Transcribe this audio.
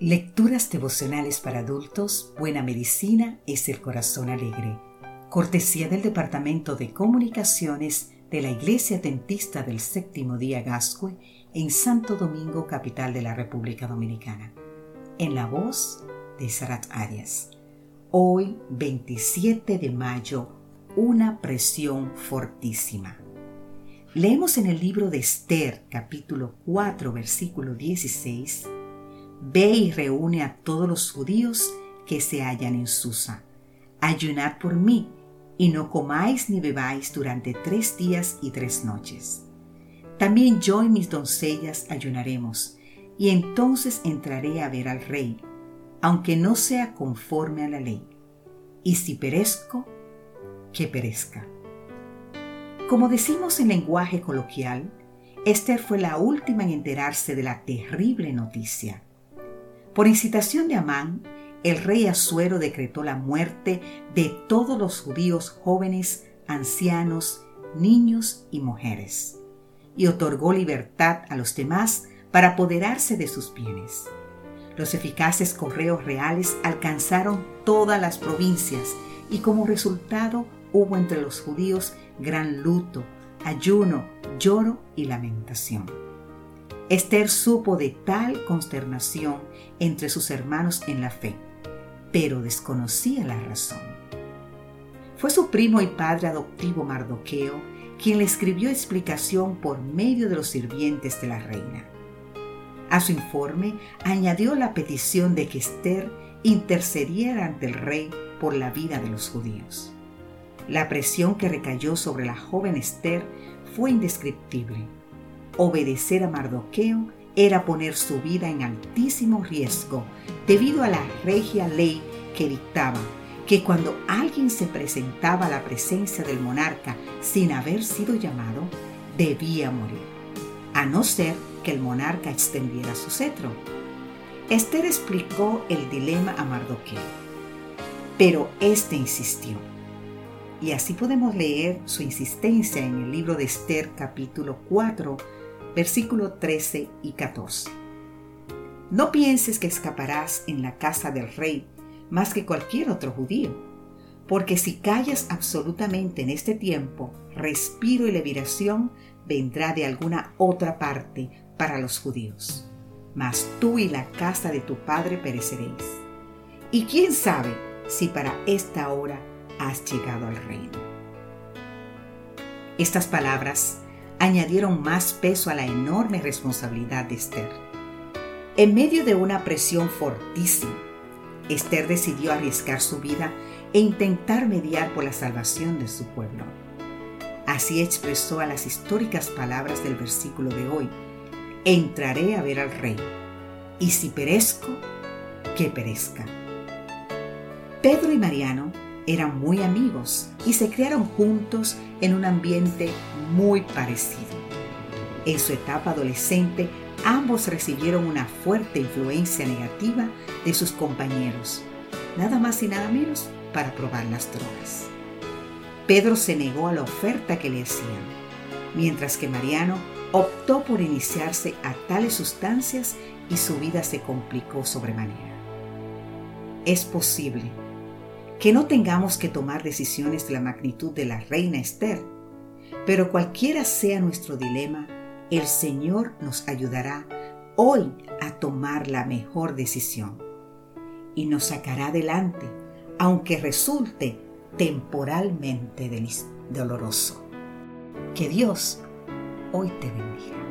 Lecturas devocionales para adultos, Buena Medicina es el Corazón Alegre. Cortesía del Departamento de Comunicaciones de la Iglesia Dentista del Séptimo Día Gascue en Santo Domingo, capital de la República Dominicana. En la voz de Sarat Arias. Hoy, 27 de mayo, una presión fortísima. Leemos en el libro de Esther, capítulo 4, versículo 16 Ve y reúne a todos los judíos que se hallan en Susa. Ayunad por mí, y no comáis ni bebáis durante tres días y tres noches. También yo y mis doncellas ayunaremos, y entonces entraré a ver al rey, aunque no sea conforme a la ley. Y si perezco, que perezca. Como decimos en lenguaje coloquial, Esther fue la última en enterarse de la terrible noticia. Por incitación de Amán, el rey Asuero decretó la muerte de todos los judíos jóvenes, ancianos, niños y mujeres, y otorgó libertad a los demás para apoderarse de sus bienes. Los eficaces correos reales alcanzaron todas las provincias y como resultado hubo entre los judíos gran luto, ayuno, lloro y lamentación. Esther supo de tal consternación entre sus hermanos en la fe, pero desconocía la razón. Fue su primo y padre adoptivo Mardoqueo quien le escribió explicación por medio de los sirvientes de la reina. A su informe añadió la petición de que Esther intercediera ante el rey por la vida de los judíos. La presión que recayó sobre la joven Esther fue indescriptible Obedecer a Mardoqueo era poner su vida en altísimo riesgo debido a la regia ley que dictaba que cuando alguien se presentaba a la presencia del monarca sin haber sido llamado, debía morir, a no ser que el monarca extendiera su cetro. Esther explicó el dilema a Mardoqueo, pero éste insistió. Y así podemos leer su insistencia en el libro de Esther capítulo 4, versículo 13 y 14. No pienses que escaparás en la casa del rey más que cualquier otro judío, porque si callas absolutamente en este tiempo, respiro y liberación vendrá de alguna otra parte para los judíos. Mas tú y la casa de tu padre pereceréis. Y quién sabe si para esta hora has llegado al reino. Estas palabras añadieron más peso a la enorme responsabilidad de Esther. En medio de una presión fortísima, Esther decidió arriesgar su vida e intentar mediar por la salvación de su pueblo. Así expresó a las históricas palabras del versículo de hoy, entraré a ver al rey, y si perezco, que perezca. Pedro y Mariano eran muy amigos y se criaron juntos en un ambiente muy parecido. En su etapa adolescente, ambos recibieron una fuerte influencia negativa de sus compañeros, nada más y nada menos para probar las drogas. Pedro se negó a la oferta que le hacían, mientras que Mariano optó por iniciarse a tales sustancias y su vida se complicó sobremanera. Es posible que no tengamos que tomar decisiones de la magnitud de la reina Esther, pero cualquiera sea nuestro dilema, el Señor nos ayudará hoy a tomar la mejor decisión y nos sacará adelante, aunque resulte temporalmente doloroso. Que Dios hoy te bendiga.